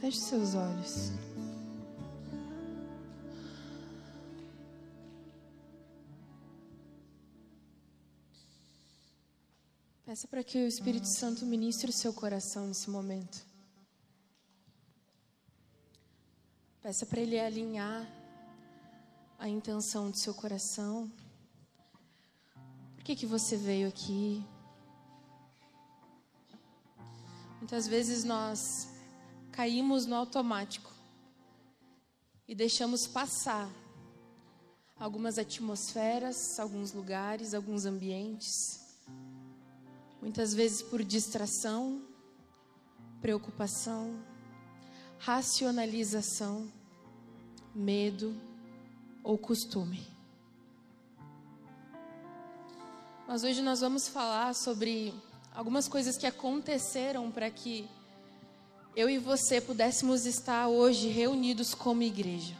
Feche seus olhos. Peça para que o Espírito Santo ministre o seu coração nesse momento. Peça para ele alinhar a intenção do seu coração. Por que, que você veio aqui? Muitas vezes nós caímos no automático e deixamos passar algumas atmosferas, alguns lugares, alguns ambientes. Muitas vezes por distração, preocupação, racionalização, medo ou costume. Mas hoje nós vamos falar sobre algumas coisas que aconteceram para que eu e você pudéssemos estar hoje reunidos como igreja.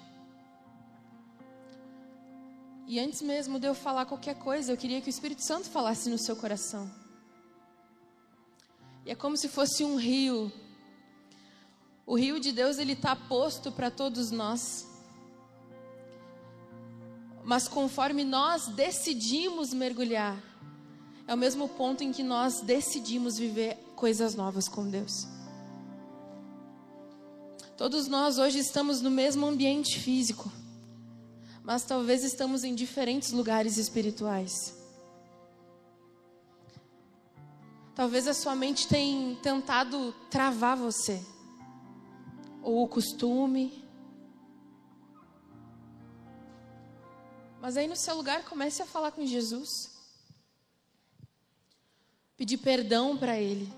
E antes mesmo de eu falar qualquer coisa, eu queria que o Espírito Santo falasse no seu coração. E é como se fosse um rio. O rio de Deus ele está posto para todos nós. Mas conforme nós decidimos mergulhar, é o mesmo ponto em que nós decidimos viver coisas novas com Deus. Todos nós hoje estamos no mesmo ambiente físico, mas talvez estamos em diferentes lugares espirituais. Talvez a sua mente tenha tentado travar você, ou o costume. Mas aí no seu lugar comece a falar com Jesus pedir perdão para Ele,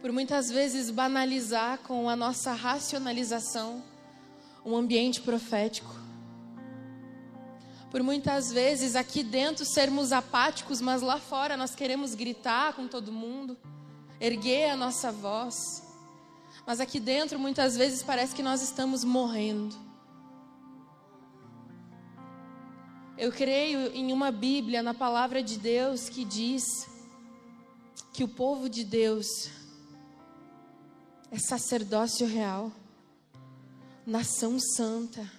por muitas vezes banalizar com a nossa racionalização um ambiente profético, por muitas vezes aqui dentro sermos apáticos, mas lá fora nós queremos gritar com todo mundo, erguer a nossa voz, mas aqui dentro muitas vezes parece que nós estamos morrendo. Eu creio em uma Bíblia, na palavra de Deus, que diz que o povo de Deus é sacerdócio real, nação santa,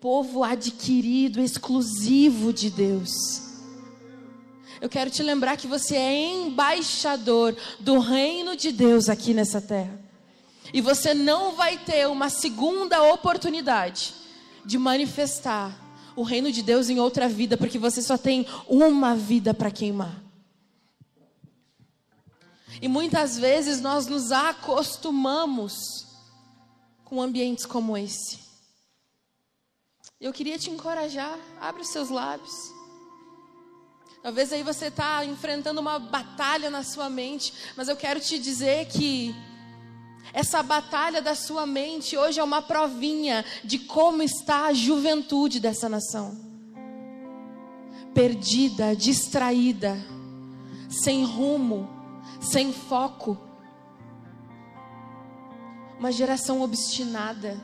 povo adquirido, exclusivo de Deus. Eu quero te lembrar que você é embaixador do reino de Deus aqui nessa terra. E você não vai ter uma segunda oportunidade de manifestar o reino de Deus em outra vida, porque você só tem uma vida para queimar. E muitas vezes nós nos acostumamos com ambientes como esse. Eu queria te encorajar, abre os seus lábios. Talvez aí você está enfrentando uma batalha na sua mente, mas eu quero te dizer que essa batalha da sua mente hoje é uma provinha de como está a juventude dessa nação. Perdida, distraída, sem rumo, sem foco. Uma geração obstinada,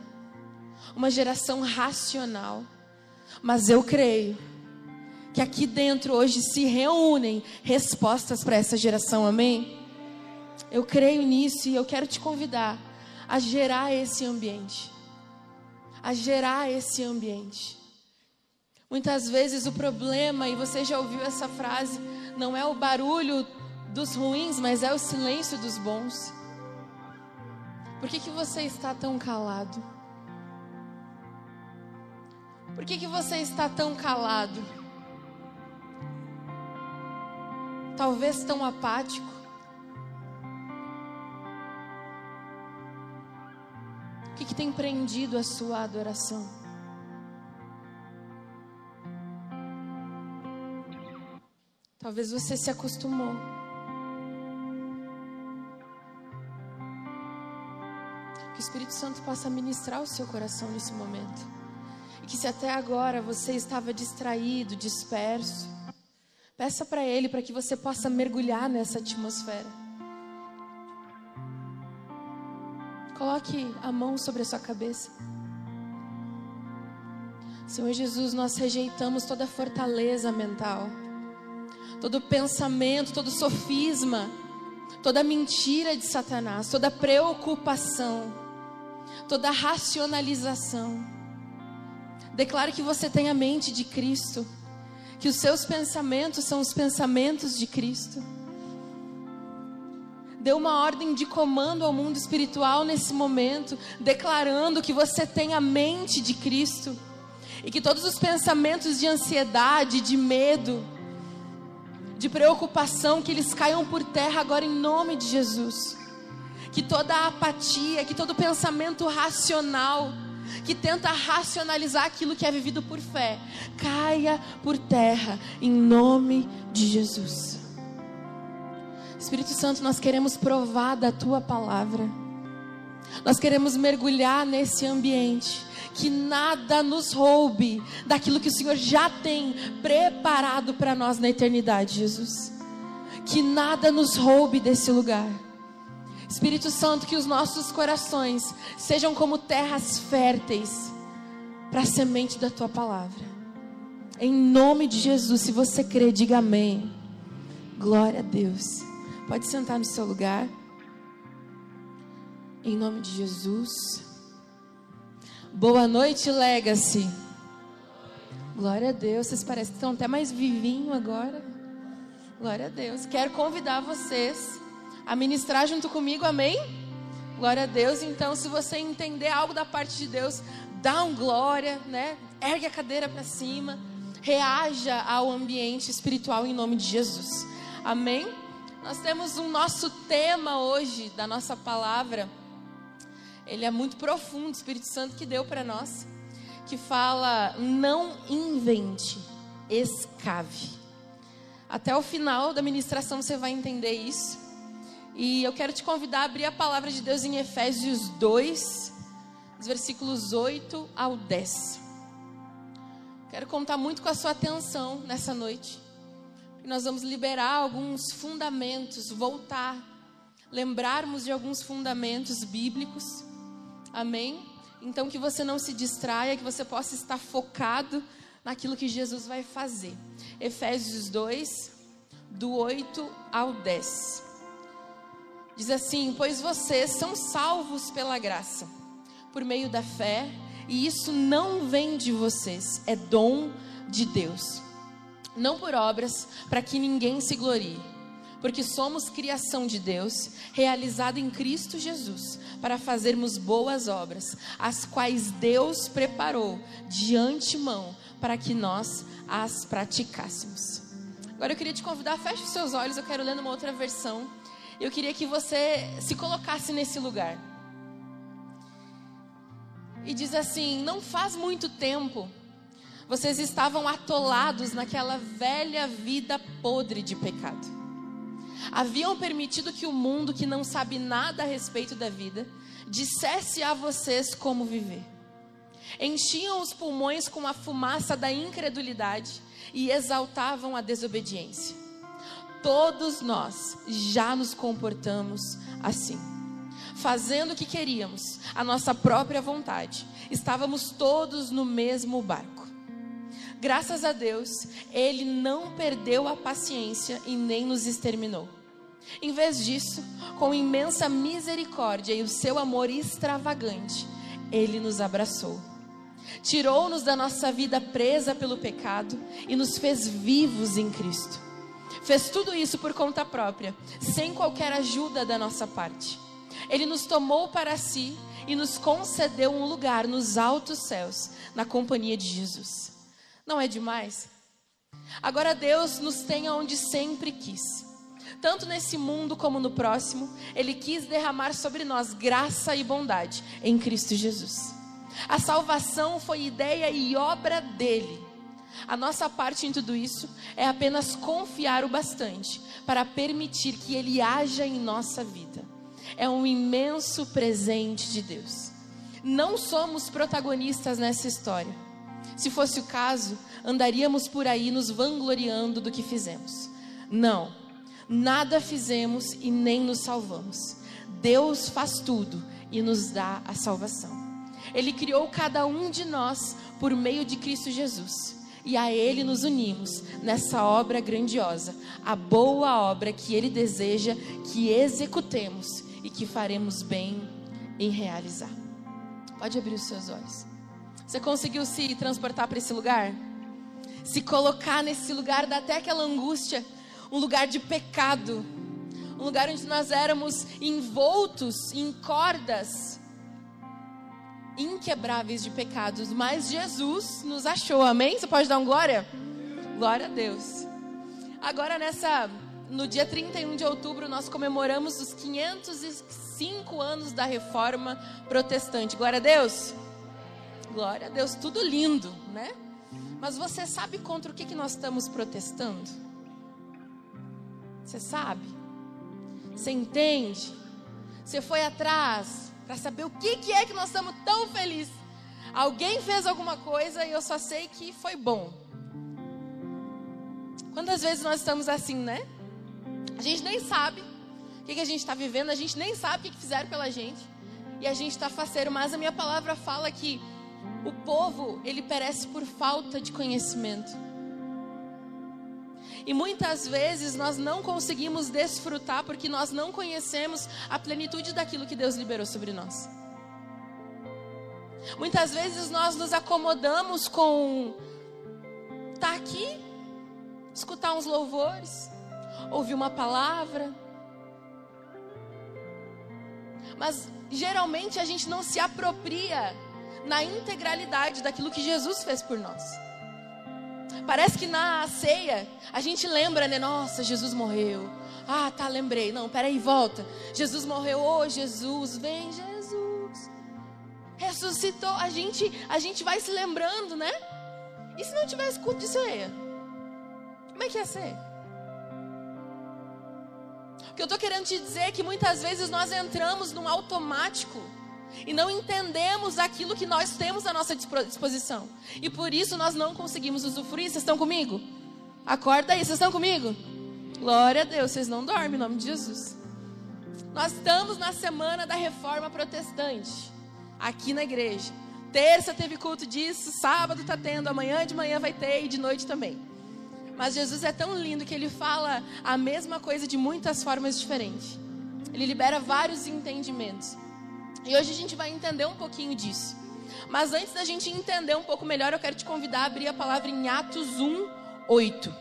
uma geração racional. Mas eu creio que aqui dentro hoje se reúnem respostas para essa geração, amém? Eu creio nisso e eu quero te convidar a gerar esse ambiente. A gerar esse ambiente. Muitas vezes o problema, e você já ouviu essa frase, não é o barulho dos ruins, mas é o silêncio dos bons. Por que, que você está tão calado? Por que, que você está tão calado? Talvez tão apático. O que, que tem prendido a sua adoração? Talvez você se acostumou. Que o Espírito Santo possa ministrar o seu coração nesse momento. E que se até agora você estava distraído, disperso, peça para Ele para que você possa mergulhar nessa atmosfera. Coloque a mão sobre a sua cabeça. Senhor Jesus, nós rejeitamos toda fortaleza mental, todo pensamento, todo sofisma toda mentira de Satanás, toda preocupação, toda racionalização. Declare que você tem a mente de Cristo, que os seus pensamentos são os pensamentos de Cristo. Dê uma ordem de comando ao mundo espiritual nesse momento, declarando que você tem a mente de Cristo e que todos os pensamentos de ansiedade, de medo, de preocupação, que eles caiam por terra agora em nome de Jesus. Que toda apatia, que todo pensamento racional, que tenta racionalizar aquilo que é vivido por fé, caia por terra em nome de Jesus. Espírito Santo, nós queremos provar da tua palavra. Nós queremos mergulhar nesse ambiente que nada nos roube daquilo que o Senhor já tem preparado para nós na eternidade, Jesus. Que nada nos roube desse lugar. Espírito Santo, que os nossos corações sejam como terras férteis para a semente da tua palavra. Em nome de Jesus, se você crê, diga amém. Glória a Deus. Pode sentar no seu lugar. Em nome de Jesus. Boa noite, Legacy. Glória a Deus. Vocês parecem que estão até mais vivinho agora. Glória a Deus. Quero convidar vocês a ministrar junto comigo, amém? Glória a Deus. Então, se você entender algo da parte de Deus, dá um glória, né? Ergue a cadeira para cima. Reaja ao ambiente espiritual em nome de Jesus. Amém? Nós temos um nosso tema hoje da nossa palavra ele é muito profundo, o Espírito Santo que deu para nós, que fala: não invente, escave. Até o final da ministração você vai entender isso. E eu quero te convidar a abrir a palavra de Deus em Efésios 2, dos versículos 8 ao 10. Quero contar muito com a sua atenção nessa noite. Nós vamos liberar alguns fundamentos, voltar, lembrarmos de alguns fundamentos bíblicos Amém? Então que você não se distraia, que você possa estar focado naquilo que Jesus vai fazer. Efésios 2, do 8 ao 10. Diz assim: Pois vocês são salvos pela graça, por meio da fé, e isso não vem de vocês, é dom de Deus. Não por obras, para que ninguém se glorie porque somos criação de Deus, realizada em Cristo Jesus, para fazermos boas obras, as quais Deus preparou de antemão para que nós as praticássemos. Agora eu queria te convidar, feche os seus olhos, eu quero ler numa outra versão. Eu queria que você se colocasse nesse lugar. E diz assim: Não faz muito tempo, vocês estavam atolados naquela velha vida podre de pecado haviam permitido que o mundo, que não sabe nada a respeito da vida, dissesse a vocês como viver. Enchiam os pulmões com a fumaça da incredulidade e exaltavam a desobediência. Todos nós já nos comportamos assim. Fazendo o que queríamos, a nossa própria vontade. Estávamos todos no mesmo barco. Graças a Deus, Ele não perdeu a paciência e nem nos exterminou. Em vez disso, com imensa misericórdia e o seu amor extravagante, ele nos abraçou. Tirou-nos da nossa vida presa pelo pecado e nos fez vivos em Cristo. Fez tudo isso por conta própria, sem qualquer ajuda da nossa parte. Ele nos tomou para si e nos concedeu um lugar nos altos céus, na companhia de Jesus. Não é demais? Agora Deus nos tem onde sempre quis tanto nesse mundo como no próximo, Ele quis derramar sobre nós graça e bondade em Cristo Jesus. A salvação foi ideia e obra dele. A nossa parte em tudo isso é apenas confiar o bastante para permitir que Ele haja em nossa vida. É um imenso presente de Deus. Não somos protagonistas nessa história. Se fosse o caso, andaríamos por aí nos vangloriando do que fizemos. Não nada fizemos e nem nos salvamos. Deus faz tudo e nos dá a salvação. Ele criou cada um de nós por meio de Cristo Jesus. E a Ele nos unimos nessa obra grandiosa, a boa obra que Ele deseja que executemos e que faremos bem em realizar. Pode abrir os seus olhos. Você conseguiu se transportar para esse lugar? Se colocar nesse lugar dá até aquela angústia, um lugar de pecado, um lugar onde nós éramos envoltos em cordas inquebráveis de pecados, mas Jesus nos achou, amém? Você pode dar um glória? Glória a Deus. Agora nessa no dia 31 de outubro nós comemoramos os 505 anos da reforma protestante. Glória a Deus. Glória a Deus, tudo lindo, né? Mas você sabe contra o que, que nós estamos protestando? Você sabe? Você entende? Você foi atrás para saber o que, que é que nós estamos tão felizes. Alguém fez alguma coisa e eu só sei que foi bom. Quantas vezes nós estamos assim, né? A gente nem sabe o que, que a gente está vivendo, a gente nem sabe o que, que fizeram pela gente. E a gente está faceiro, mas a minha palavra fala que o povo, ele perece por falta de conhecimento. E muitas vezes nós não conseguimos desfrutar porque nós não conhecemos a plenitude daquilo que Deus liberou sobre nós. Muitas vezes nós nos acomodamos com estar tá aqui, escutar uns louvores, ouvir uma palavra. Mas geralmente a gente não se apropria na integralidade daquilo que Jesus fez por nós. Parece que na ceia a gente lembra, né? Nossa, Jesus morreu. Ah, tá, lembrei. Não, peraí, volta. Jesus morreu. Oh, Jesus, vem, Jesus. Ressuscitou. A gente, a gente vai se lembrando, né? E se não tivesse culto de ceia? Como é que ia ser? O que eu estou querendo te dizer é que muitas vezes nós entramos num automático e não entendemos aquilo que nós temos à nossa disposição. E por isso nós não conseguimos usufruir. Vocês estão comigo? Acorda aí, vocês estão comigo? Glória a Deus, vocês não dormem em nome de Jesus. Nós estamos na semana da reforma protestante, aqui na igreja. Terça teve culto disso, sábado está tendo, amanhã de manhã vai ter e de noite também. Mas Jesus é tão lindo que ele fala a mesma coisa de muitas formas diferentes. Ele libera vários entendimentos. E hoje a gente vai entender um pouquinho disso. Mas antes da gente entender um pouco melhor, eu quero te convidar a abrir a palavra em Atos 1, 8.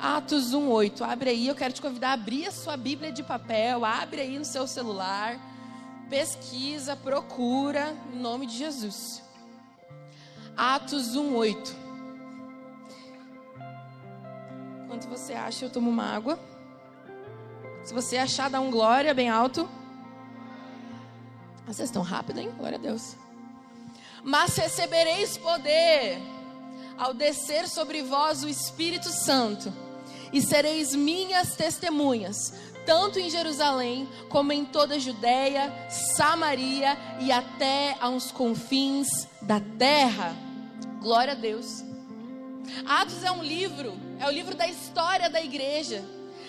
Atos 1, 8. Abre aí, eu quero te convidar a abrir a sua Bíblia de papel, abre aí no seu celular, pesquisa, procura, em nome de Jesus. Atos 1, 8. Enquanto você acha, eu tomo uma água. Se você achar, dá um glória bem alto. Vocês estão rápido, hein? Glória a Deus. Mas recebereis poder ao descer sobre vós o Espírito Santo, e sereis minhas testemunhas, tanto em Jerusalém como em toda a Judéia, Samaria e até aos confins da terra. Glória a Deus. Atos é um livro, é o livro da história da igreja,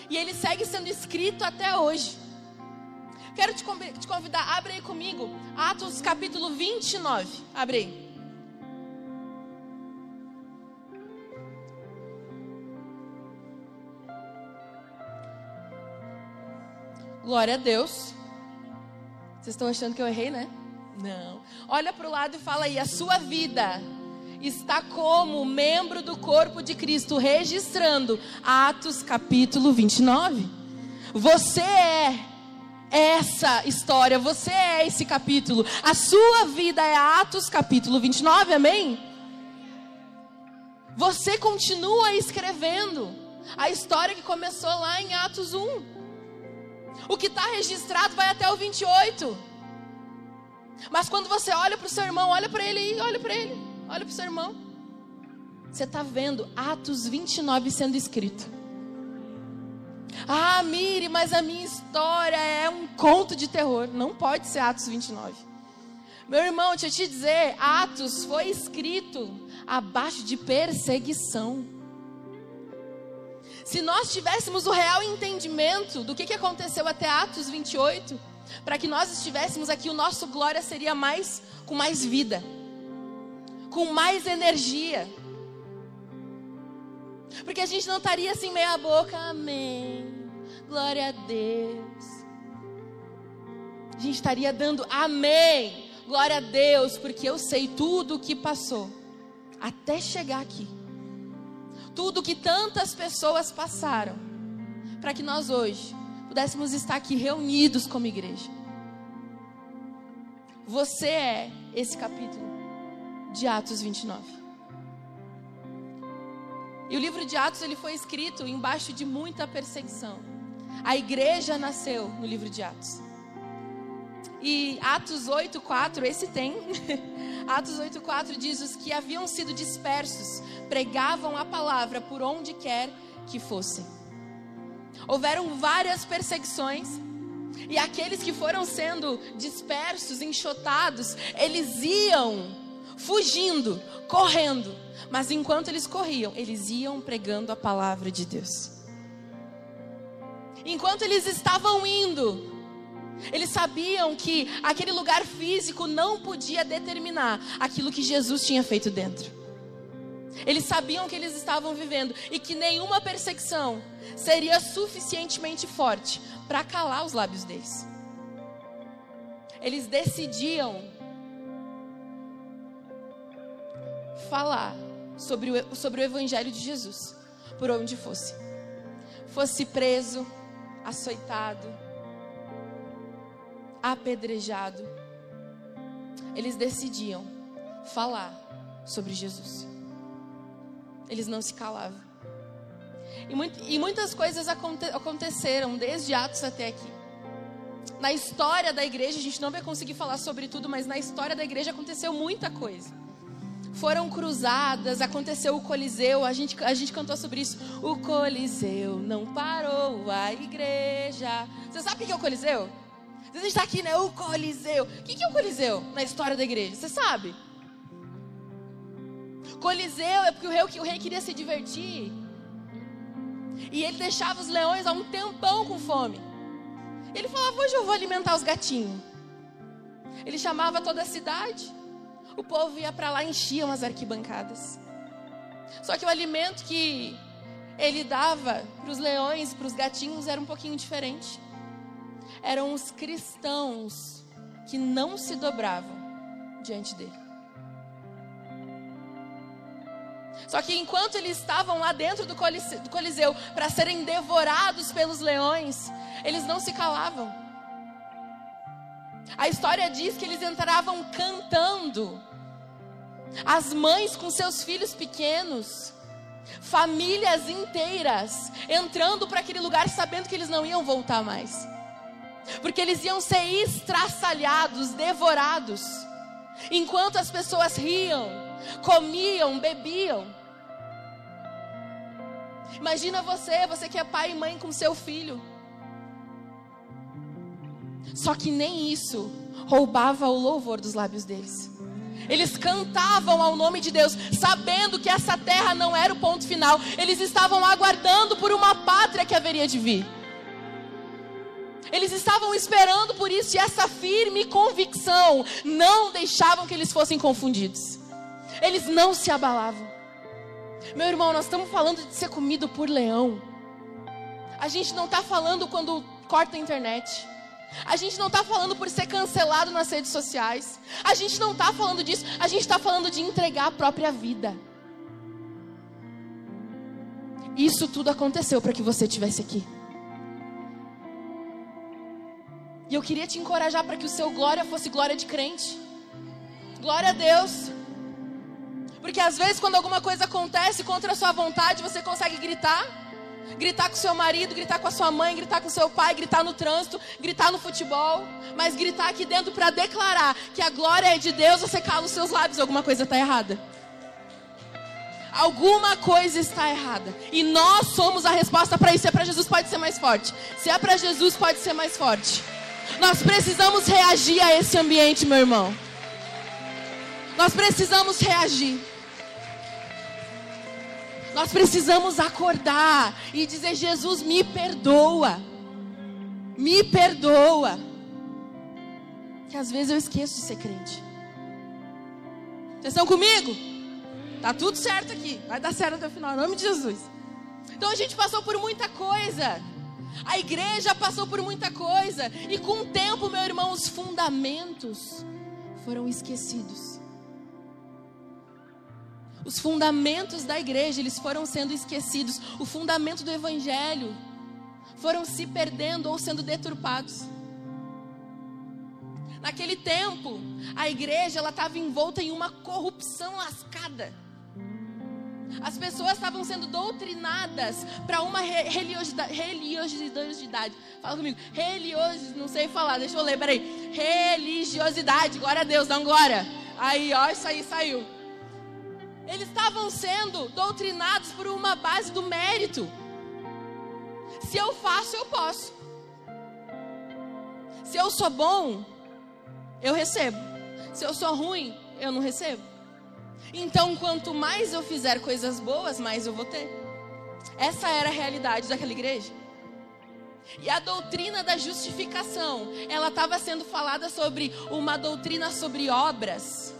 e ele segue sendo escrito até hoje. Quero te convidar, abre aí comigo, Atos capítulo 29. Abre aí. Glória a Deus. Vocês estão achando que eu errei, né? Não. Olha para o lado e fala aí: a sua vida está como membro do corpo de Cristo, registrando Atos capítulo 29. Você é essa história, você é esse capítulo. A sua vida é Atos capítulo 29, amém? Você continua escrevendo a história que começou lá em Atos 1. O que está registrado vai até o 28. Mas quando você olha para o seu irmão, olha para ele aí, olha para ele, olha para o seu irmão. Você está vendo Atos 29 sendo escrito. Ah, Mire, mas a minha história é um conto de terror. Não pode ser Atos 29. Meu irmão, deixa eu te dizer: Atos foi escrito abaixo de perseguição. Se nós tivéssemos o real entendimento do que, que aconteceu até Atos 28, para que nós estivéssemos aqui, o nosso glória seria mais com mais vida, com mais energia. Porque a gente não estaria assim meia boca, amém. Glória a Deus. A gente estaria dando amém. Glória a Deus, porque eu sei tudo o que passou até chegar aqui. Tudo que tantas pessoas passaram para que nós hoje pudéssemos estar aqui reunidos como igreja. Você é esse capítulo de Atos 29. E o livro de Atos ele foi escrito embaixo de muita perseguição. A igreja nasceu no livro de Atos. E Atos 8:4, esse tem. Atos 8:4 diz os que haviam sido dispersos pregavam a palavra por onde quer que fossem. Houveram várias perseguições e aqueles que foram sendo dispersos, enxotados, eles iam fugindo, correndo. Mas enquanto eles corriam, eles iam pregando a palavra de Deus. Enquanto eles estavam indo, eles sabiam que aquele lugar físico não podia determinar aquilo que Jesus tinha feito dentro. Eles sabiam que eles estavam vivendo e que nenhuma perseguição seria suficientemente forte para calar os lábios deles. Eles decidiam falar sobre o, sobre o Evangelho de Jesus, por onde fosse. Fosse preso, açoitado, apedrejado. Eles decidiam falar sobre Jesus. Eles não se calavam. E, muito, e muitas coisas aconte, aconteceram desde Atos até aqui. Na história da igreja, a gente não vai conseguir falar sobre tudo, mas na história da igreja aconteceu muita coisa. Foram cruzadas, aconteceu o Coliseu, a gente, a gente cantou sobre isso. O Coliseu não parou a igreja. Você sabe o que é o Coliseu? A gente está aqui, né? O Coliseu. O que é o Coliseu na história da igreja? Você sabe? Coliseu é porque o rei, o rei queria se divertir. E ele deixava os leões há um tempão com fome. Ele falava: Hoje eu vou alimentar os gatinhos. Ele chamava toda a cidade. O povo ia para lá e enchia as arquibancadas. Só que o alimento que ele dava para os leões, para os gatinhos, era um pouquinho diferente. Eram os cristãos que não se dobravam diante dele. Só que enquanto eles estavam lá dentro do Coliseu para serem devorados pelos leões, eles não se calavam. A história diz que eles entravam cantando. As mães com seus filhos pequenos, famílias inteiras entrando para aquele lugar sabendo que eles não iam voltar mais. Porque eles iam ser estraçalhados, devorados. Enquanto as pessoas riam, comiam, bebiam. Imagina você, você que é pai e mãe com seu filho. Só que nem isso roubava o louvor dos lábios deles. Eles cantavam ao nome de Deus, sabendo que essa terra não era o ponto final. Eles estavam aguardando por uma pátria que haveria de vir. Eles estavam esperando por isso, e essa firme convicção não deixavam que eles fossem confundidos. Eles não se abalavam. Meu irmão, nós estamos falando de ser comido por leão. A gente não está falando quando corta a internet. A gente não está falando por ser cancelado nas redes sociais. A gente não está falando disso. A gente está falando de entregar a própria vida. Isso tudo aconteceu para que você estivesse aqui. E eu queria te encorajar para que o seu glória fosse glória de crente. Glória a Deus. Porque às vezes, quando alguma coisa acontece contra a sua vontade, você consegue gritar. Gritar com seu marido, gritar com a sua mãe, gritar com seu pai, gritar no trânsito, gritar no futebol. Mas gritar aqui dentro para declarar que a glória é de Deus, você cala os seus lábios, alguma coisa está errada. Alguma coisa está errada. E nós somos a resposta para isso. Se é para Jesus, pode ser mais forte. Se é para Jesus, pode ser mais forte. Nós precisamos reagir a esse ambiente, meu irmão. Nós precisamos reagir. Nós precisamos acordar e dizer: Jesus, me perdoa. Me perdoa. Que às vezes eu esqueço de ser crente. Vocês estão comigo? Tá tudo certo aqui. Vai dar certo até o final, em nome de Jesus. Então a gente passou por muita coisa. A igreja passou por muita coisa. E com o tempo, meu irmão, os fundamentos foram esquecidos. Os fundamentos da igreja, eles foram sendo esquecidos. O fundamento do evangelho foram se perdendo ou sendo deturpados. Naquele tempo, a igreja ela estava envolta em uma corrupção lascada. As pessoas estavam sendo doutrinadas para uma religiosidade. Fala comigo. Religiosidade, não sei falar, deixa eu ler, peraí. Religiosidade, glória a Deus, dá um glória. Aí, ó, isso aí saiu. Eles estavam sendo doutrinados por uma base do mérito. Se eu faço, eu posso. Se eu sou bom, eu recebo. Se eu sou ruim, eu não recebo. Então, quanto mais eu fizer coisas boas, mais eu vou ter. Essa era a realidade daquela igreja. E a doutrina da justificação, ela estava sendo falada sobre uma doutrina sobre obras.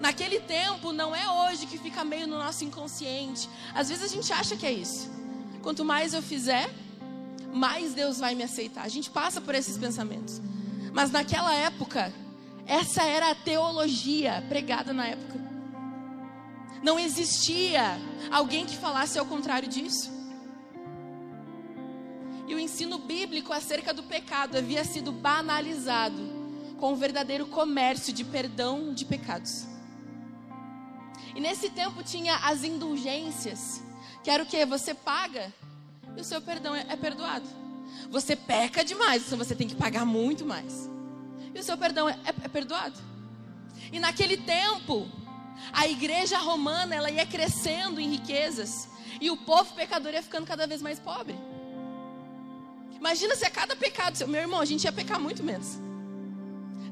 Naquele tempo, não é hoje que fica meio no nosso inconsciente. Às vezes a gente acha que é isso. Quanto mais eu fizer, mais Deus vai me aceitar. A gente passa por esses pensamentos. Mas naquela época, essa era a teologia pregada na época. Não existia alguém que falasse ao contrário disso. E o ensino bíblico acerca do pecado havia sido banalizado com o verdadeiro comércio de perdão de pecados. E nesse tempo tinha as indulgências, que era o que? Você paga e o seu perdão é, é perdoado. Você peca demais, então você tem que pagar muito mais. E o seu perdão é, é, é perdoado. E naquele tempo, a igreja romana ela ia crescendo em riquezas e o povo pecador ia ficando cada vez mais pobre. Imagina se a cada pecado seu, meu irmão, a gente ia pecar muito menos.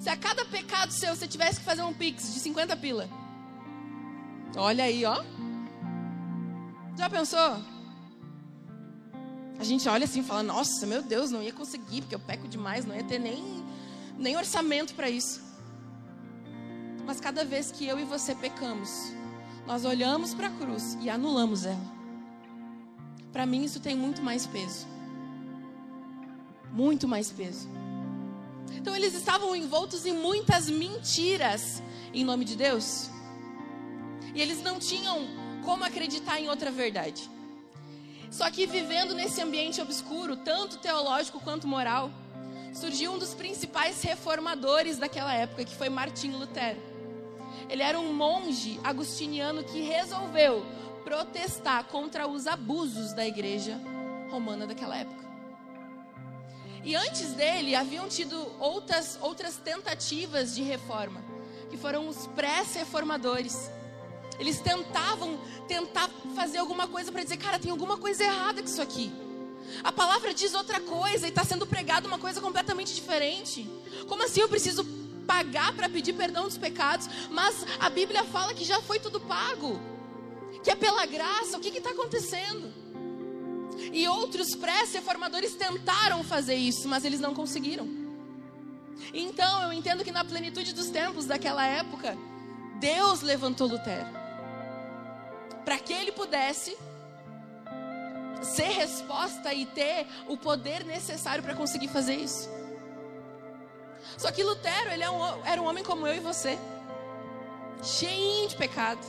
Se a cada pecado seu você tivesse que fazer um pix de 50 pila. Olha aí, ó. Já pensou? A gente olha assim e fala: Nossa, meu Deus, não ia conseguir, porque eu peco demais, não ia ter nem, nem orçamento para isso. Mas cada vez que eu e você pecamos, nós olhamos para a cruz e anulamos ela. Para mim, isso tem muito mais peso. Muito mais peso. Então, eles estavam envoltos em muitas mentiras em nome de Deus. E eles não tinham como acreditar em outra verdade. Só que vivendo nesse ambiente obscuro, tanto teológico quanto moral, surgiu um dos principais reformadores daquela época, que foi Martinho Lutero. Ele era um monge agustiniano que resolveu protestar contra os abusos da igreja romana daquela época. E antes dele, haviam tido outras, outras tentativas de reforma, que foram os pré-reformadores eles tentavam tentar fazer alguma coisa para dizer, cara, tem alguma coisa errada com isso aqui. A palavra diz outra coisa e está sendo pregada uma coisa completamente diferente. Como assim eu preciso pagar para pedir perdão dos pecados? Mas a Bíblia fala que já foi tudo pago, que é pela graça. O que está acontecendo? E outros pré-reformadores tentaram fazer isso, mas eles não conseguiram. Então eu entendo que na plenitude dos tempos daquela época, Deus levantou Lutero para que ele pudesse ser resposta e ter o poder necessário para conseguir fazer isso. Só que Lutero, ele é era um homem como eu e você, cheio de pecado,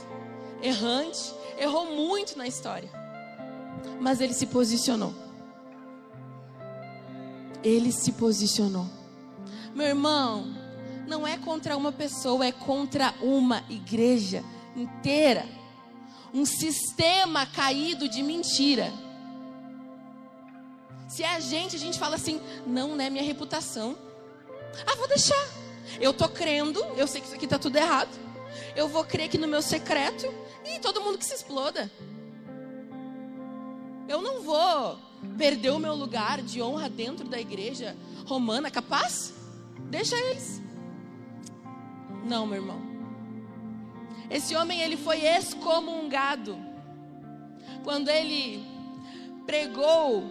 errante, errou muito na história, mas ele se posicionou. Ele se posicionou. Meu irmão, não é contra uma pessoa, é contra uma igreja inteira um sistema caído de mentira. Se é a gente, a gente fala assim: não, né? Minha reputação. Ah, vou deixar. Eu tô crendo, eu sei que isso aqui tá tudo errado. Eu vou crer que no meu secreto e todo mundo que se exploda. Eu não vou perder o meu lugar de honra dentro da igreja romana, capaz? Deixa eles. Não, meu irmão. Esse homem ele foi excomungado quando ele pregou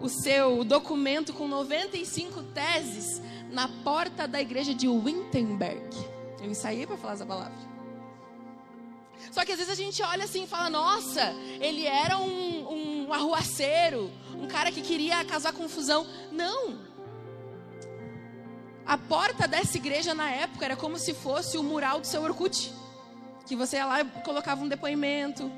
o seu documento com 95 teses na porta da igreja de Wittenberg. Eu ensaiei para falar essa palavra. Só que às vezes a gente olha assim e fala: nossa, ele era um, um arruaceiro, um cara que queria causar confusão. Não. A porta dessa igreja na época era como se fosse o mural do seu Orkut. Que você ia lá e colocava um depoimento.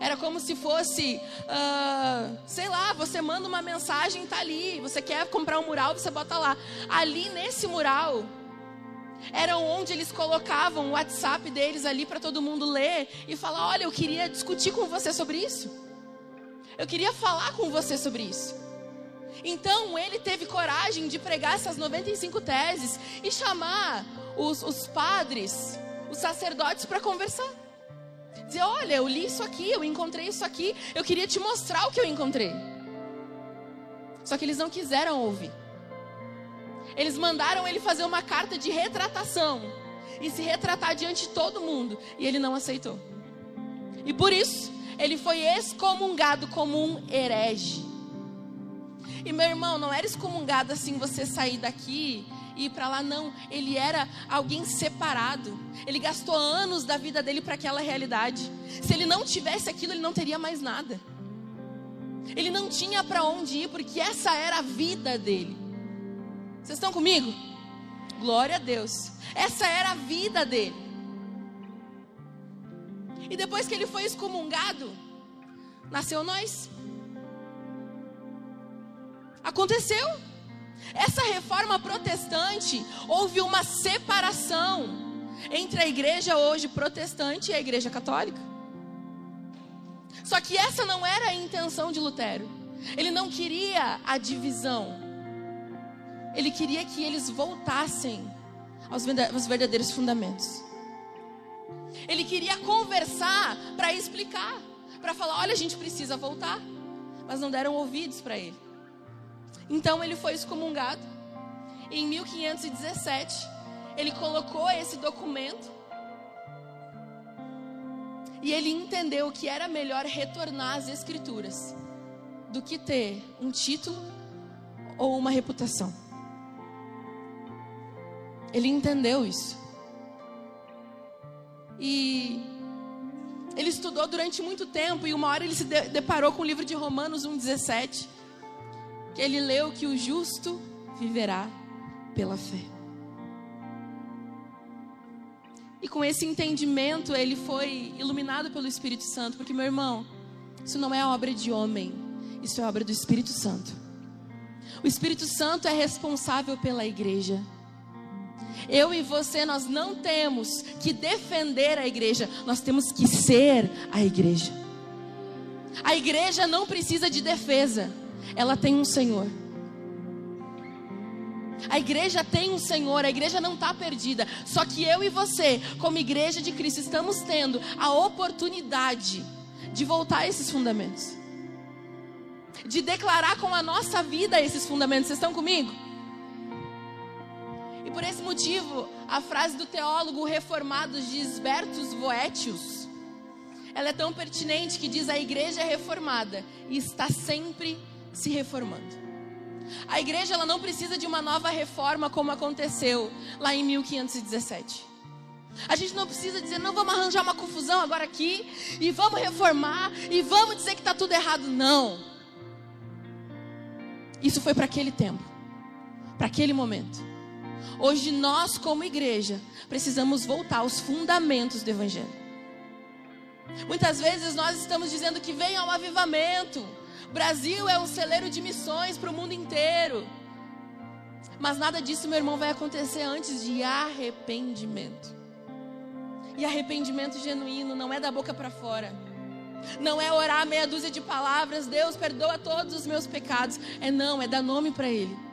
Era como se fosse, uh, sei lá, você manda uma mensagem e tá ali. Você quer comprar um mural, você bota lá. Ali nesse mural, era onde eles colocavam o WhatsApp deles ali para todo mundo ler e falar: Olha, eu queria discutir com você sobre isso. Eu queria falar com você sobre isso. Então ele teve coragem de pregar essas 95 teses e chamar os, os padres, os sacerdotes para conversar. Dizer: Olha, eu li isso aqui, eu encontrei isso aqui, eu queria te mostrar o que eu encontrei. Só que eles não quiseram ouvir. Eles mandaram ele fazer uma carta de retratação e se retratar diante de todo mundo, e ele não aceitou. E por isso, ele foi excomungado como um herege. E meu irmão, não era excomungado assim você sair daqui e ir para lá, não. Ele era alguém separado. Ele gastou anos da vida dele para aquela realidade. Se ele não tivesse aquilo, ele não teria mais nada. Ele não tinha para onde ir, porque essa era a vida dele. Vocês estão comigo? Glória a Deus. Essa era a vida dele. E depois que ele foi excomungado, nasceu nós. Aconteceu. Essa reforma protestante, houve uma separação entre a igreja hoje protestante e a igreja católica. Só que essa não era a intenção de Lutero. Ele não queria a divisão. Ele queria que eles voltassem aos verdadeiros fundamentos. Ele queria conversar para explicar, para falar: olha, a gente precisa voltar. Mas não deram ouvidos para ele. Então ele foi excomungado. Em 1517, ele colocou esse documento e ele entendeu que era melhor retornar às Escrituras do que ter um título ou uma reputação. Ele entendeu isso. E ele estudou durante muito tempo e uma hora ele se deparou com o livro de Romanos 1:17, que ele leu que o justo viverá pela fé. E com esse entendimento ele foi iluminado pelo Espírito Santo, porque meu irmão, isso não é obra de homem, isso é obra do Espírito Santo. O Espírito Santo é responsável pela igreja. Eu e você, nós não temos que defender a igreja, nós temos que ser a igreja. A igreja não precisa de defesa, ela tem um Senhor. A igreja tem um Senhor, a igreja não está perdida. Só que eu e você, como igreja de Cristo, estamos tendo a oportunidade de voltar a esses fundamentos, de declarar com a nossa vida esses fundamentos. Vocês estão comigo? E por esse motivo, a frase do teólogo reformado Gisbertus Voetius, ela é tão pertinente que diz a igreja é reformada e está sempre se reformando. A igreja ela não precisa de uma nova reforma como aconteceu lá em 1517. A gente não precisa dizer, não vamos arranjar uma confusão agora aqui e vamos reformar e vamos dizer que está tudo errado. Não. Isso foi para aquele tempo, para aquele momento. Hoje nós, como igreja, precisamos voltar aos fundamentos do Evangelho. Muitas vezes nós estamos dizendo que venha ao avivamento. Brasil é um celeiro de missões para o mundo inteiro. Mas nada disso, meu irmão, vai acontecer antes de arrependimento. E arrependimento genuíno não é da boca para fora. Não é orar meia dúzia de palavras, Deus perdoa todos os meus pecados. É não, é dar nome para Ele.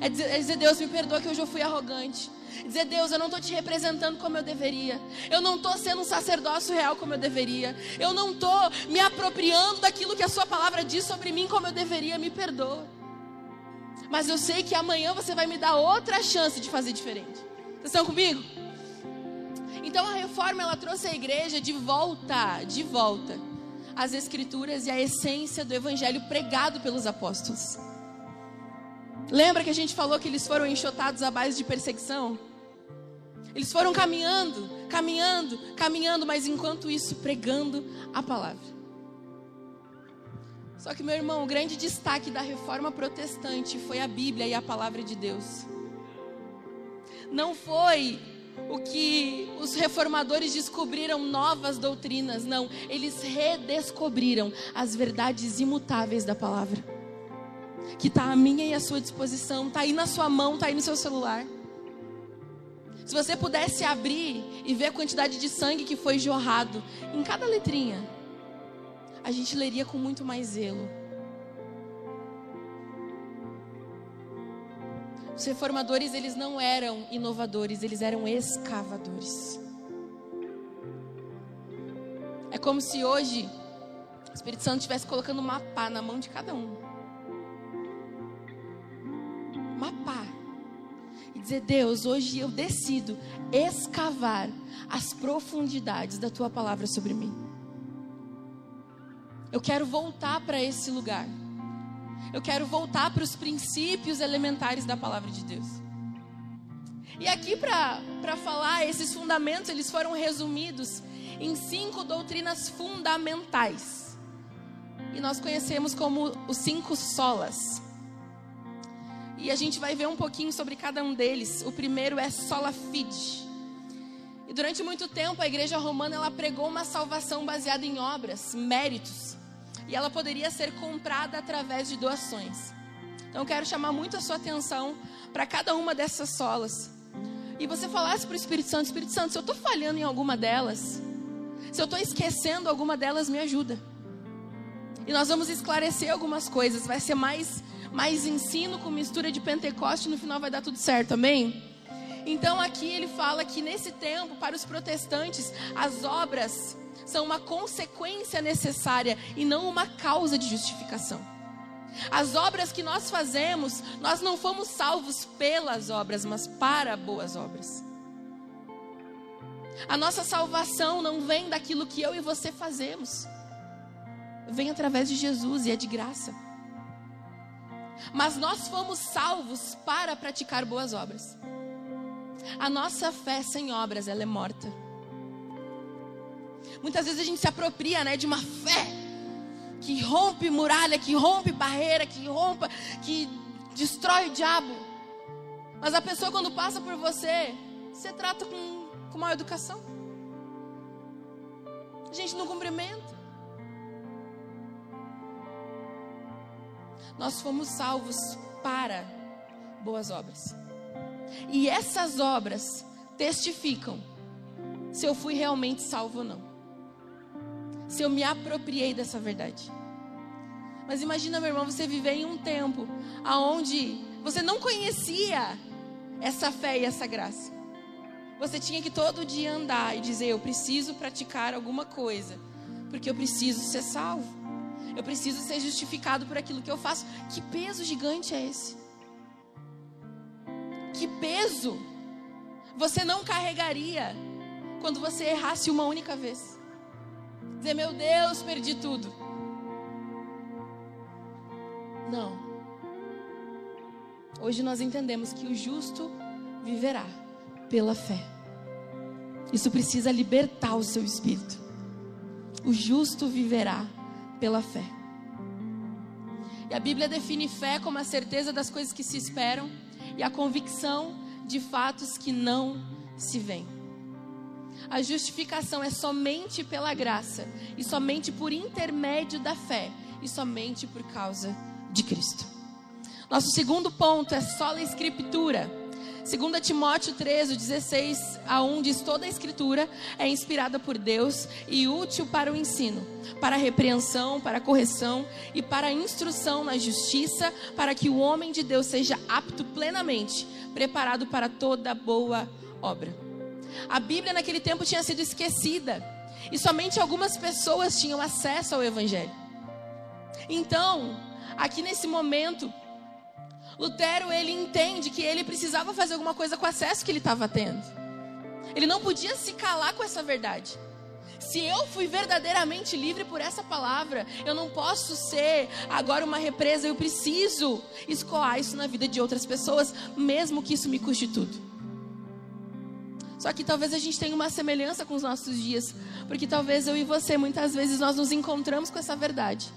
É dizer, é dizer, Deus, me perdoa que hoje eu fui arrogante. Dizer, Deus, eu não estou te representando como eu deveria. Eu não estou sendo um sacerdócio real como eu deveria. Eu não estou me apropriando daquilo que a Sua palavra diz sobre mim como eu deveria. Me perdoa. Mas eu sei que amanhã você vai me dar outra chance de fazer diferente. Vocês estão comigo? Então a reforma ela trouxe a igreja de volta, de volta, às escrituras e à essência do evangelho pregado pelos apóstolos. Lembra que a gente falou que eles foram enxotados à base de perseguição? Eles foram caminhando, caminhando, caminhando, mas enquanto isso pregando a palavra. Só que, meu irmão, o grande destaque da reforma protestante foi a Bíblia e a palavra de Deus. Não foi o que os reformadores descobriram novas doutrinas, não. Eles redescobriram as verdades imutáveis da palavra. Que está à minha e à sua disposição, está aí na sua mão, está aí no seu celular. Se você pudesse abrir e ver a quantidade de sangue que foi jorrado em cada letrinha, a gente leria com muito mais zelo. Os reformadores, eles não eram inovadores, eles eram escavadores. É como se hoje o Espírito Santo estivesse colocando uma pá na mão de cada um. Dizer, Deus, hoje eu decido escavar as profundidades da tua palavra sobre mim. Eu quero voltar para esse lugar. Eu quero voltar para os princípios elementares da palavra de Deus. E aqui para falar, esses fundamentos, eles foram resumidos em cinco doutrinas fundamentais. E nós conhecemos como os cinco solas. E a gente vai ver um pouquinho sobre cada um deles. O primeiro é sola fide. E durante muito tempo a igreja romana ela pregou uma salvação baseada em obras, méritos e ela poderia ser comprada através de doações. Então eu quero chamar muito a sua atenção para cada uma dessas solas. E você falasse para o Espírito Santo: Espírito Santo, se eu estou falhando em alguma delas, se eu estou esquecendo alguma delas, me ajuda. E nós vamos esclarecer algumas coisas. Vai ser mais, mais ensino com mistura de Pentecoste. No final vai dar tudo certo, amém? Então aqui ele fala que nesse tempo, para os protestantes, as obras são uma consequência necessária e não uma causa de justificação. As obras que nós fazemos, nós não fomos salvos pelas obras, mas para boas obras. A nossa salvação não vem daquilo que eu e você fazemos, vem através de Jesus e é de graça. Mas nós fomos salvos para praticar boas obras. A nossa fé sem obras, ela é morta. Muitas vezes a gente se apropria, né, de uma fé que rompe muralha, que rompe barreira, que rompa, que destrói o diabo. Mas a pessoa quando passa por você, você trata com, com mal educação. A gente não cumprimenta. Nós fomos salvos para boas obras. E essas obras testificam se eu fui realmente salvo ou não se eu me apropriei dessa verdade. Mas imagina, meu irmão, você viver em um tempo aonde você não conhecia essa fé e essa graça. Você tinha que todo dia andar e dizer: Eu preciso praticar alguma coisa, porque eu preciso ser salvo. Eu preciso ser justificado por aquilo que eu faço. Que peso gigante é esse? Que peso você não carregaria quando você errasse uma única vez? Dizer, meu Deus, perdi tudo. Não. Hoje nós entendemos que o justo viverá pela fé. Isso precisa libertar o seu espírito. O justo viverá pela fé. E a Bíblia define fé como a certeza das coisas que se esperam e a convicção de fatos que não se veem. A justificação é somente pela graça e somente por intermédio da fé e somente por causa de Cristo. Nosso segundo ponto é só a escritura. 2 Timóteo 13, 16 a 1 diz: Toda a escritura é inspirada por Deus e útil para o ensino, para a repreensão, para a correção e para a instrução na justiça, para que o homem de Deus seja apto plenamente, preparado para toda boa obra. A Bíblia naquele tempo tinha sido esquecida e somente algumas pessoas tinham acesso ao Evangelho. Então, aqui nesse momento, Lutero ele entende que ele precisava fazer alguma coisa com o acesso que ele estava tendo. Ele não podia se calar com essa verdade. Se eu fui verdadeiramente livre por essa palavra, eu não posso ser agora uma represa, eu preciso escoar isso na vida de outras pessoas, mesmo que isso me custe tudo. Só que talvez a gente tenha uma semelhança com os nossos dias, porque talvez eu e você muitas vezes nós nos encontramos com essa verdade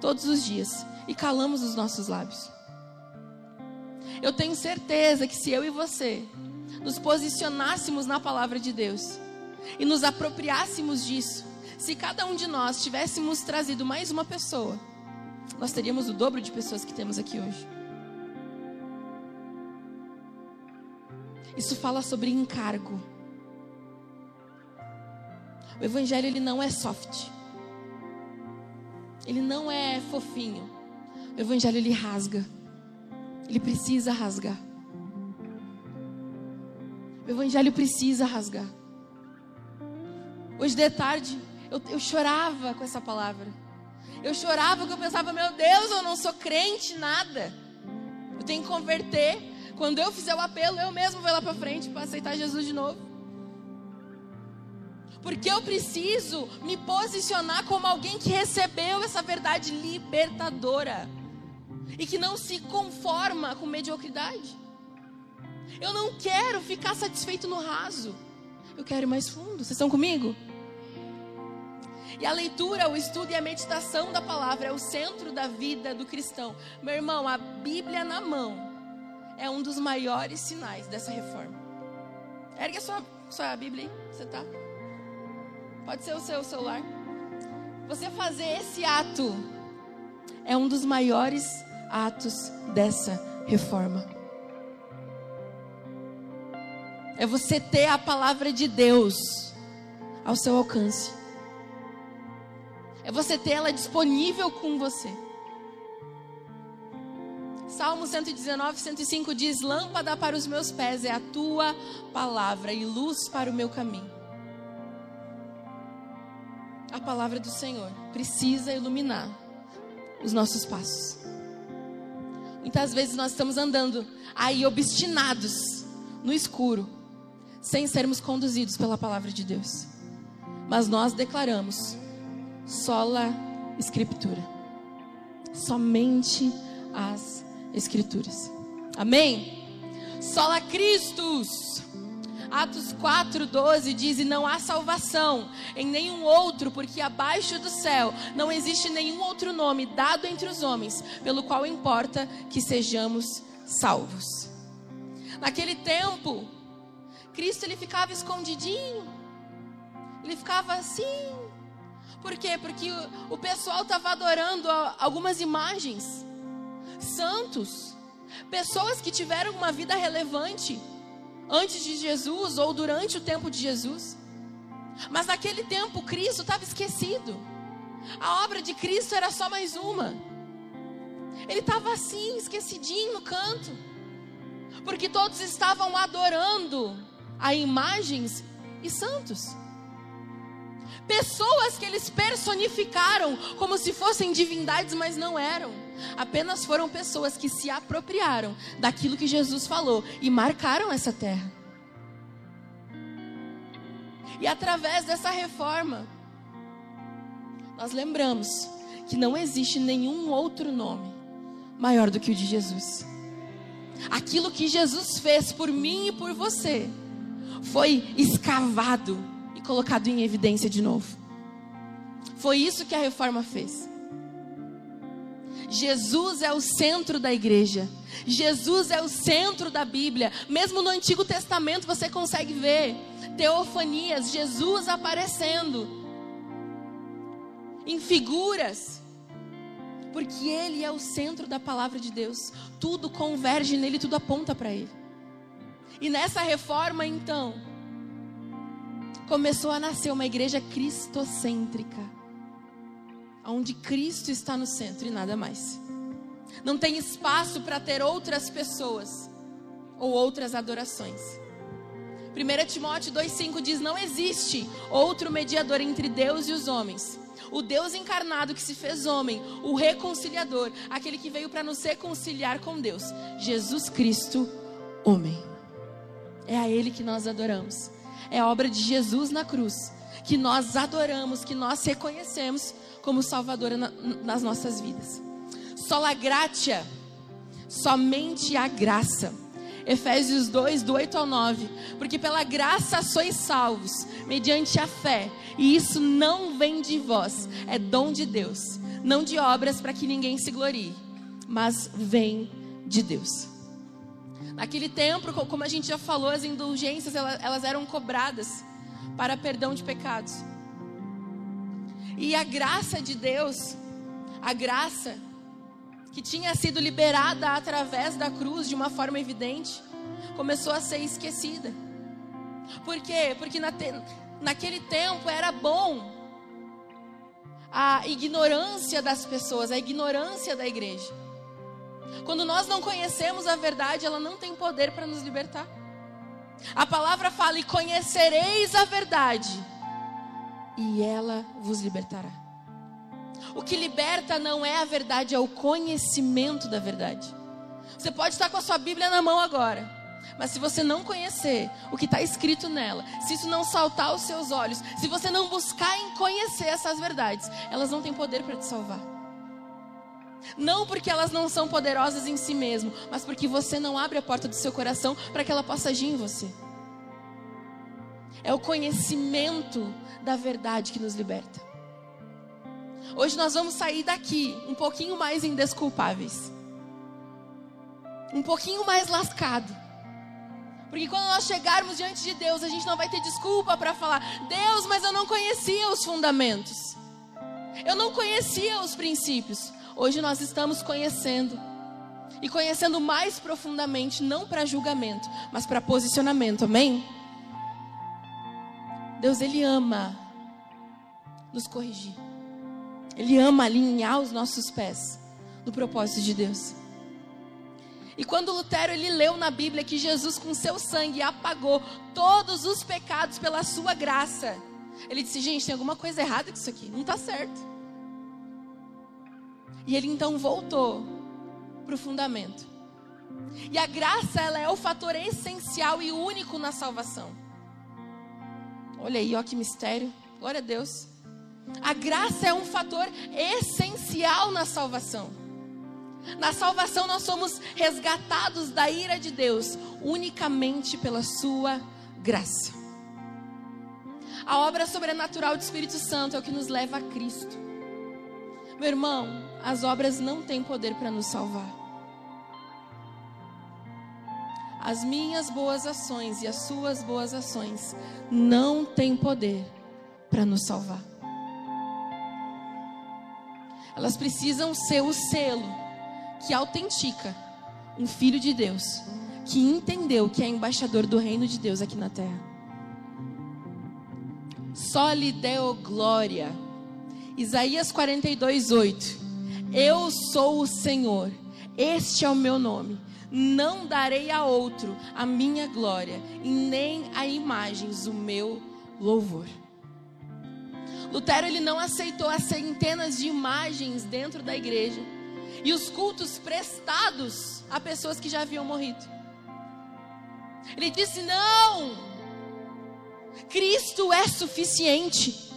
todos os dias e calamos os nossos lábios. Eu tenho certeza que se eu e você nos posicionássemos na palavra de Deus e nos apropriássemos disso, se cada um de nós tivéssemos trazido mais uma pessoa, nós teríamos o dobro de pessoas que temos aqui hoje. Isso fala sobre encargo. O evangelho ele não é soft. Ele não é fofinho. O evangelho ele rasga. Ele precisa rasgar. O evangelho precisa rasgar. Hoje de tarde, eu, eu chorava com essa palavra. Eu chorava porque eu pensava, meu Deus, eu não sou crente, nada. Eu tenho que converter. Quando eu fizer o apelo, eu mesmo vou lá para frente para aceitar Jesus de novo. Porque eu preciso me posicionar como alguém que recebeu essa verdade libertadora e que não se conforma com mediocridade. Eu não quero ficar satisfeito no raso. Eu quero ir mais fundo. Vocês estão comigo? E a leitura, o estudo e a meditação da palavra é o centro da vida do cristão. Meu irmão, a Bíblia na mão é um dos maiores sinais dessa reforma. Ergue a sua, sua Bíblia aí. Você tá? Pode ser o seu celular. Você fazer esse ato é um dos maiores atos dessa reforma. É você ter a palavra de Deus ao seu alcance. É você ter ela disponível com você. Salmo 119, 105 diz: Lâmpada para os meus pés é a tua palavra e luz para o meu caminho. A palavra do Senhor precisa iluminar os nossos passos. Muitas vezes nós estamos andando aí obstinados no escuro, sem sermos conduzidos pela palavra de Deus. Mas nós declaramos sola escritura. Somente as escrituras. Amém? Sola Christus. Atos 4:12 diz: "E não há salvação em nenhum outro, porque abaixo do céu não existe nenhum outro nome dado entre os homens, pelo qual importa que sejamos salvos." Naquele tempo, Cristo ele ficava escondidinho. Ele ficava assim. Por quê? Porque o, pessoal estava adorando algumas imagens. Santos, pessoas que tiveram uma vida relevante antes de Jesus ou durante o tempo de Jesus. Mas naquele tempo Cristo estava esquecido. A obra de Cristo era só mais uma. Ele estava assim, esquecidinho no canto. Porque todos estavam adorando a imagens e santos. Pessoas que eles personificaram como se fossem divindades, mas não eram. Apenas foram pessoas que se apropriaram daquilo que Jesus falou e marcaram essa terra. E através dessa reforma, nós lembramos que não existe nenhum outro nome maior do que o de Jesus. Aquilo que Jesus fez por mim e por você foi escavado e colocado em evidência de novo. Foi isso que a reforma fez. Jesus é o centro da igreja. Jesus é o centro da Bíblia. Mesmo no Antigo Testamento você consegue ver teofanias, Jesus aparecendo em figuras. Porque ele é o centro da palavra de Deus. Tudo converge nele, tudo aponta para ele. E nessa reforma, então, começou a nascer uma igreja cristocêntrica onde Cristo está no centro e nada mais. Não tem espaço para ter outras pessoas ou outras adorações. 1 Timóteo 2,5 diz: Não existe outro mediador entre Deus e os homens. O Deus encarnado que se fez homem, o reconciliador, aquele que veio para nos reconciliar com Deus, Jesus Cristo, homem. É a Ele que nós adoramos. É a obra de Jesus na cruz que nós adoramos, que nós reconhecemos como Salvadora na, nas nossas vidas. Sola gratia, somente a graça, Efésios 2, do 8 ao 9. Porque pela graça sois salvos, mediante a fé. E isso não vem de vós, é dom de Deus. Não de obras para que ninguém se glorie, mas vem de Deus. Naquele tempo, como a gente já falou, as indulgências elas eram cobradas para perdão de pecados. E a graça de Deus, a graça que tinha sido liberada através da cruz de uma forma evidente, começou a ser esquecida. Por quê? Porque na te... naquele tempo era bom a ignorância das pessoas, a ignorância da igreja. Quando nós não conhecemos a verdade, ela não tem poder para nos libertar. A palavra fala: e conhecereis a verdade, e ela vos libertará. O que liberta não é a verdade, é o conhecimento da verdade. Você pode estar com a sua Bíblia na mão agora, mas se você não conhecer o que está escrito nela, se isso não saltar aos seus olhos, se você não buscar em conhecer essas verdades, elas não têm poder para te salvar. Não porque elas não são poderosas em si mesmo, mas porque você não abre a porta do seu coração para que ela possa agir em você. É o conhecimento da verdade que nos liberta. Hoje nós vamos sair daqui um pouquinho mais indesculpáveis. Um pouquinho mais lascado. Porque quando nós chegarmos diante de Deus, a gente não vai ter desculpa para falar: Deus, mas eu não conhecia os fundamentos. Eu não conhecia os princípios. Hoje nós estamos conhecendo. E conhecendo mais profundamente, não para julgamento, mas para posicionamento, amém? Deus, Ele ama nos corrigir. Ele ama alinhar os nossos pés no propósito de Deus. E quando Lutero ele leu na Bíblia que Jesus com seu sangue apagou todos os pecados pela sua graça, ele disse: "Gente, tem alguma coisa errada com isso aqui, não está certo". E ele então voltou para o fundamento. E a graça, ela é o fator essencial e único na salvação. Olha aí, ó que mistério. Glória a Deus. A graça é um fator essencial na salvação. Na salvação nós somos resgatados da ira de Deus unicamente pela sua graça. A obra sobrenatural do Espírito Santo é o que nos leva a Cristo. Meu irmão, as obras não têm poder para nos salvar. As minhas boas ações e as suas boas ações não têm poder para nos salvar. Elas precisam ser o selo que autentica um filho de Deus que entendeu que é embaixador do reino de Deus aqui na terra. Só lhe deu glória. Isaías 42, 8. Eu sou o Senhor, este é o meu nome. Não darei a outro a minha glória, e nem a imagens o meu louvor. Lutero ele não aceitou as centenas de imagens dentro da igreja e os cultos prestados a pessoas que já haviam morrido. Ele disse: "Não! Cristo é suficiente.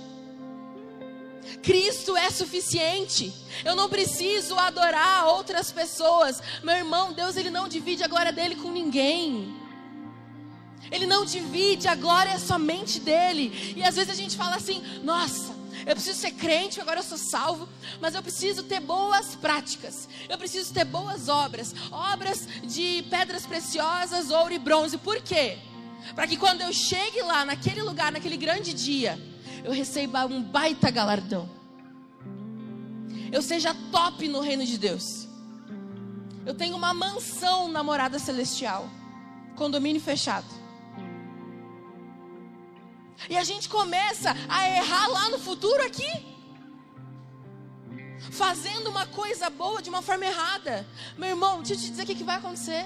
Cristo é suficiente. Eu não preciso adorar outras pessoas. Meu irmão, Deus ele não divide a glória dele com ninguém. Ele não divide, a glória somente dele. E às vezes a gente fala assim: "Nossa, eu preciso ser crente, agora eu sou salvo, mas eu preciso ter boas práticas. Eu preciso ter boas obras, obras de pedras preciosas, ouro e bronze. Por quê? Para que quando eu chegue lá, naquele lugar, naquele grande dia, eu receba um baita galardão. Eu seja top no reino de Deus. Eu tenho uma mansão na morada celestial, condomínio fechado. E a gente começa a errar lá no futuro aqui. Fazendo uma coisa boa de uma forma errada. Meu irmão, deixa eu te dizer o que, vai acontecer.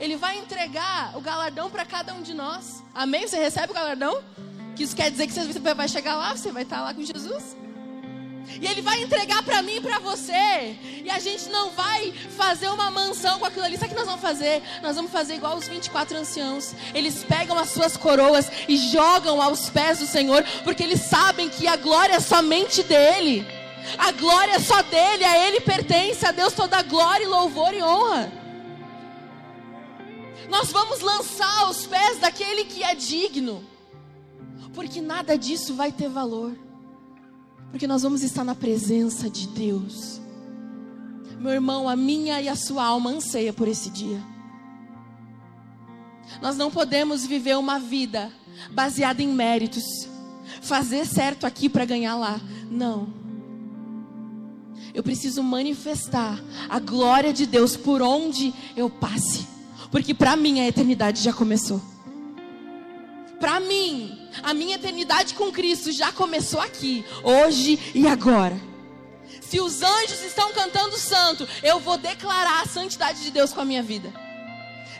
Ele vai entregar o galardão para cada um de nós. Amém? Você recebe o galardão? Que isso quer dizer que você vai chegar lá, você vai estar lá com Jesus. E ele vai entregar para mim e para você. E a gente não vai fazer uma mansão com aquilo ali. Sabe o que nós vamos fazer? Nós vamos fazer igual os 24 anciãos. Eles pegam as suas coroas e jogam aos pés do Senhor, porque eles sabem que a glória é somente dele. A glória é só dele, a ele pertence, a Deus toda glória, louvor e honra. Nós vamos lançar aos pés daquele que é digno. Porque nada disso vai ter valor. Porque nós vamos estar na presença de Deus. Meu irmão, a minha e a sua alma anseia por esse dia. Nós não podemos viver uma vida baseada em méritos, fazer certo aqui para ganhar lá. Não. Eu preciso manifestar a glória de Deus por onde eu passe, porque para mim a eternidade já começou. Para mim, a minha eternidade com Cristo já começou aqui, hoje e agora. Se os anjos estão cantando santo, eu vou declarar a santidade de Deus com a minha vida.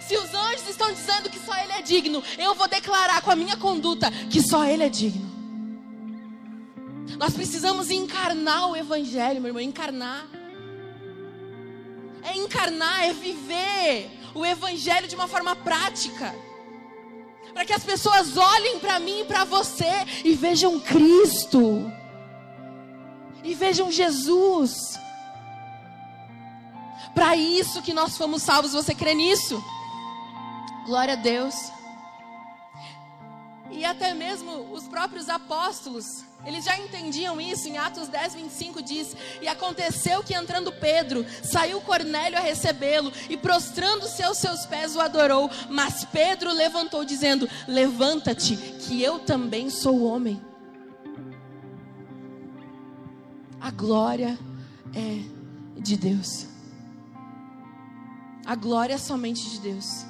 Se os anjos estão dizendo que só Ele é digno, eu vou declarar com a minha conduta que só Ele é digno. Nós precisamos encarnar o Evangelho, meu irmão, encarnar. É encarnar, é viver o Evangelho de uma forma prática. Para que as pessoas olhem para mim e para você e vejam Cristo. E vejam Jesus. Para isso que nós fomos salvos, você crê nisso? Glória a Deus. E até mesmo os próprios apóstolos, eles já entendiam isso. Em Atos 10, 25 diz: E aconteceu que entrando Pedro, saiu Cornélio a recebê-lo, e prostrando-se aos seus pés o adorou. Mas Pedro levantou, dizendo: Levanta-te, que eu também sou homem. A glória é de Deus. A glória é somente de Deus.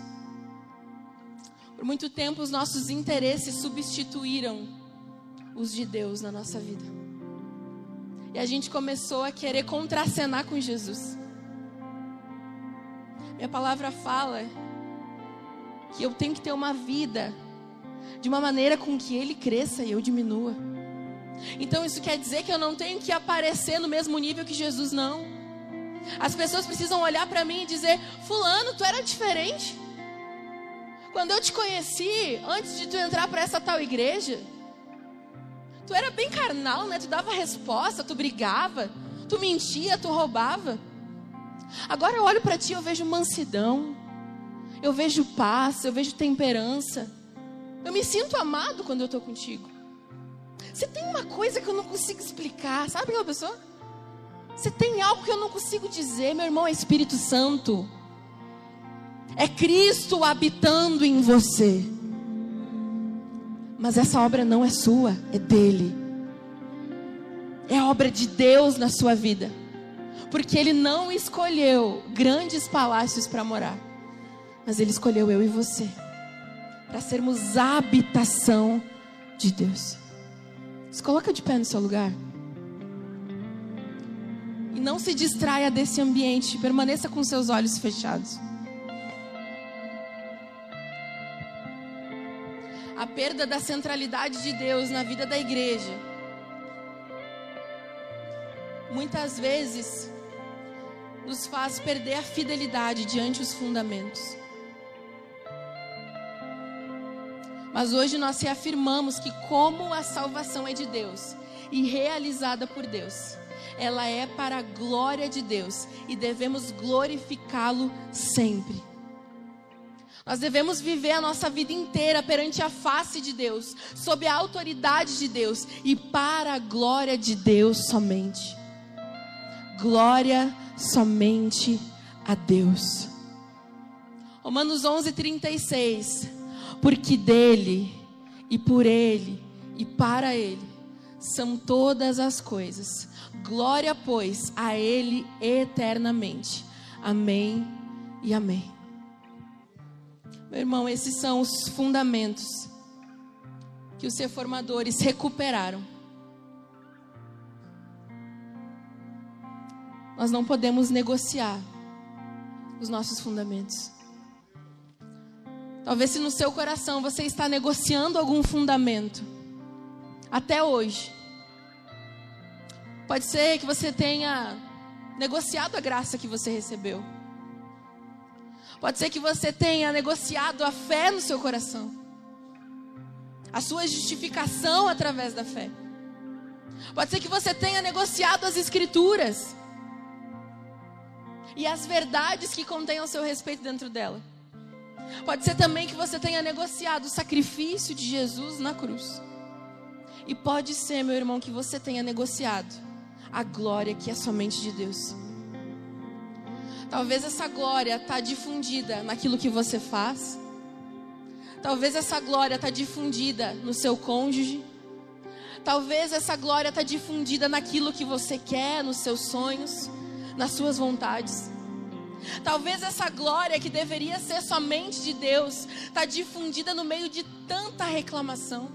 Por muito tempo, os nossos interesses substituíram os de Deus na nossa vida. E a gente começou a querer contracenar com Jesus. Minha palavra fala que eu tenho que ter uma vida de uma maneira com que ele cresça e eu diminua. Então isso quer dizer que eu não tenho que aparecer no mesmo nível que Jesus, não. As pessoas precisam olhar para mim e dizer: Fulano, tu era diferente. Quando eu te conheci, antes de tu entrar para essa tal igreja, tu era bem carnal, né? Tu dava resposta, tu brigava, tu mentia, tu roubava. Agora eu olho para ti, eu vejo mansidão, eu vejo paz, eu vejo temperança. Eu me sinto amado quando eu estou contigo. Você tem uma coisa que eu não consigo explicar, sabe aquela pessoa? Você tem algo que eu não consigo dizer, meu irmão, é Espírito Santo. É Cristo habitando em você. Mas essa obra não é sua, é dele. É obra de Deus na sua vida. Porque ele não escolheu grandes palácios para morar, mas ele escolheu eu e você para sermos a habitação de Deus. Se coloca de pé no seu lugar. E não se distraia desse ambiente, permaneça com seus olhos fechados. A perda da centralidade de Deus na vida da igreja. Muitas vezes nos faz perder a fidelidade diante dos fundamentos. Mas hoje nós reafirmamos que, como a salvação é de Deus e realizada por Deus, ela é para a glória de Deus e devemos glorificá-lo sempre. Nós devemos viver a nossa vida inteira perante a face de Deus, sob a autoridade de Deus e para a glória de Deus somente. Glória somente a Deus. Romanos 11:36. Porque dele e por ele e para ele são todas as coisas. Glória, pois, a ele eternamente. Amém e amém. Meu irmão, esses são os fundamentos que os reformadores recuperaram. Nós não podemos negociar os nossos fundamentos. Talvez se no seu coração você está negociando algum fundamento, até hoje. Pode ser que você tenha negociado a graça que você recebeu. Pode ser que você tenha negociado a fé no seu coração, a sua justificação através da fé. Pode ser que você tenha negociado as Escrituras e as verdades que contêm ao seu respeito dentro dela. Pode ser também que você tenha negociado o sacrifício de Jesus na cruz. E pode ser, meu irmão, que você tenha negociado a glória que é somente de Deus. Talvez essa glória está difundida naquilo que você faz. Talvez essa glória está difundida no seu cônjuge. Talvez essa glória está difundida naquilo que você quer, nos seus sonhos, nas suas vontades. Talvez essa glória que deveria ser somente de Deus está difundida no meio de tanta reclamação.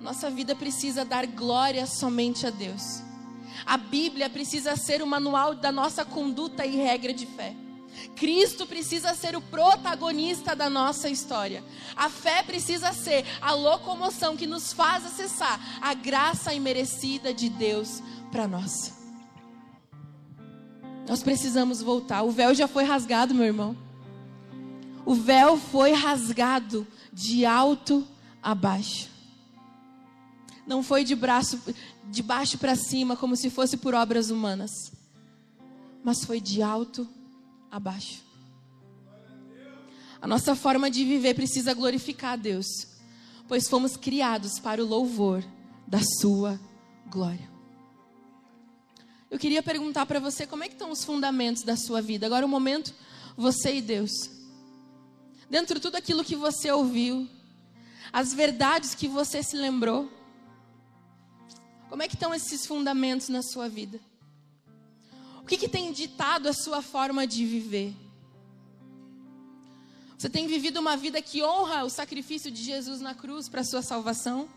Nossa vida precisa dar glória somente a Deus. A Bíblia precisa ser o manual da nossa conduta e regra de fé. Cristo precisa ser o protagonista da nossa história. A fé precisa ser a locomoção que nos faz acessar a graça imerecida de Deus para nós. Nós precisamos voltar. O véu já foi rasgado, meu irmão. O véu foi rasgado de alto a baixo. Não foi de braço de baixo para cima como se fosse por obras humanas, mas foi de alto abaixo. A nossa forma de viver precisa glorificar a Deus, pois fomos criados para o louvor da Sua glória. Eu queria perguntar para você como é que estão os fundamentos da sua vida. Agora o um momento, você e Deus. Dentro de tudo aquilo que você ouviu, as verdades que você se lembrou, como é que estão esses fundamentos na sua vida? O que, que tem ditado a sua forma de viver? Você tem vivido uma vida que honra o sacrifício de Jesus na cruz para a sua salvação?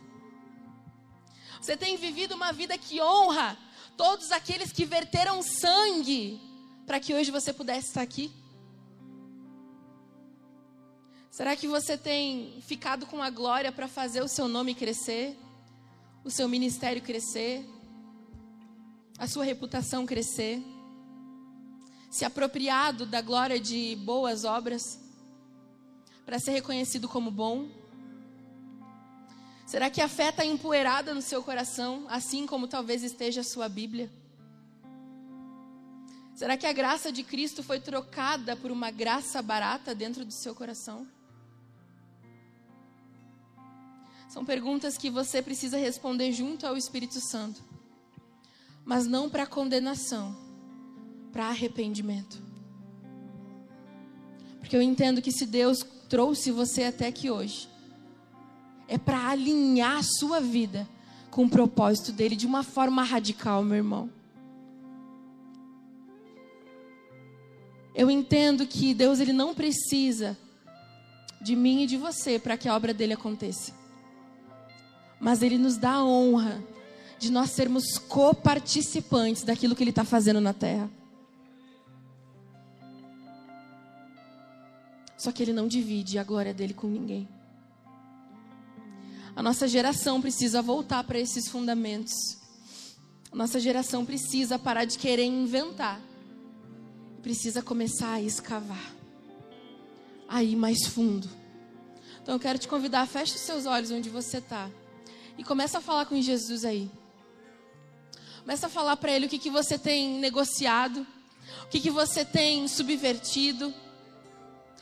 Você tem vivido uma vida que honra todos aqueles que verteram sangue para que hoje você pudesse estar aqui? Será que você tem ficado com a glória para fazer o seu nome crescer, o seu ministério crescer, a sua reputação crescer? se apropriado da glória de boas obras para ser reconhecido como bom? Será que a fé está empoeirada no seu coração, assim como talvez esteja a sua Bíblia? Será que a graça de Cristo foi trocada por uma graça barata dentro do seu coração? São perguntas que você precisa responder junto ao Espírito Santo, mas não para condenação para arrependimento. Porque eu entendo que se Deus trouxe você até aqui hoje, é para alinhar a sua vida com o propósito dele de uma forma radical, meu irmão. Eu entendo que Deus ele não precisa de mim e de você para que a obra dele aconteça. Mas ele nos dá a honra de nós sermos coparticipantes daquilo que ele está fazendo na terra. Só que ele não divide a glória dele com ninguém. A nossa geração precisa voltar para esses fundamentos. A nossa geração precisa parar de querer inventar. Precisa começar a escavar. A ir mais fundo. Então eu quero te convidar, feche os seus olhos onde você está. E começa a falar com Jesus aí. Começa a falar para ele o que, que você tem negociado, o que, que você tem subvertido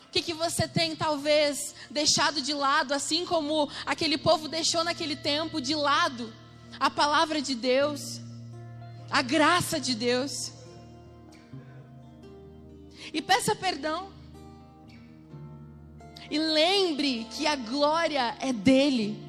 o que, que você tem talvez deixado de lado, assim como aquele povo deixou naquele tempo de lado a palavra de Deus, a graça de Deus. E peça perdão. E lembre que a glória é dele.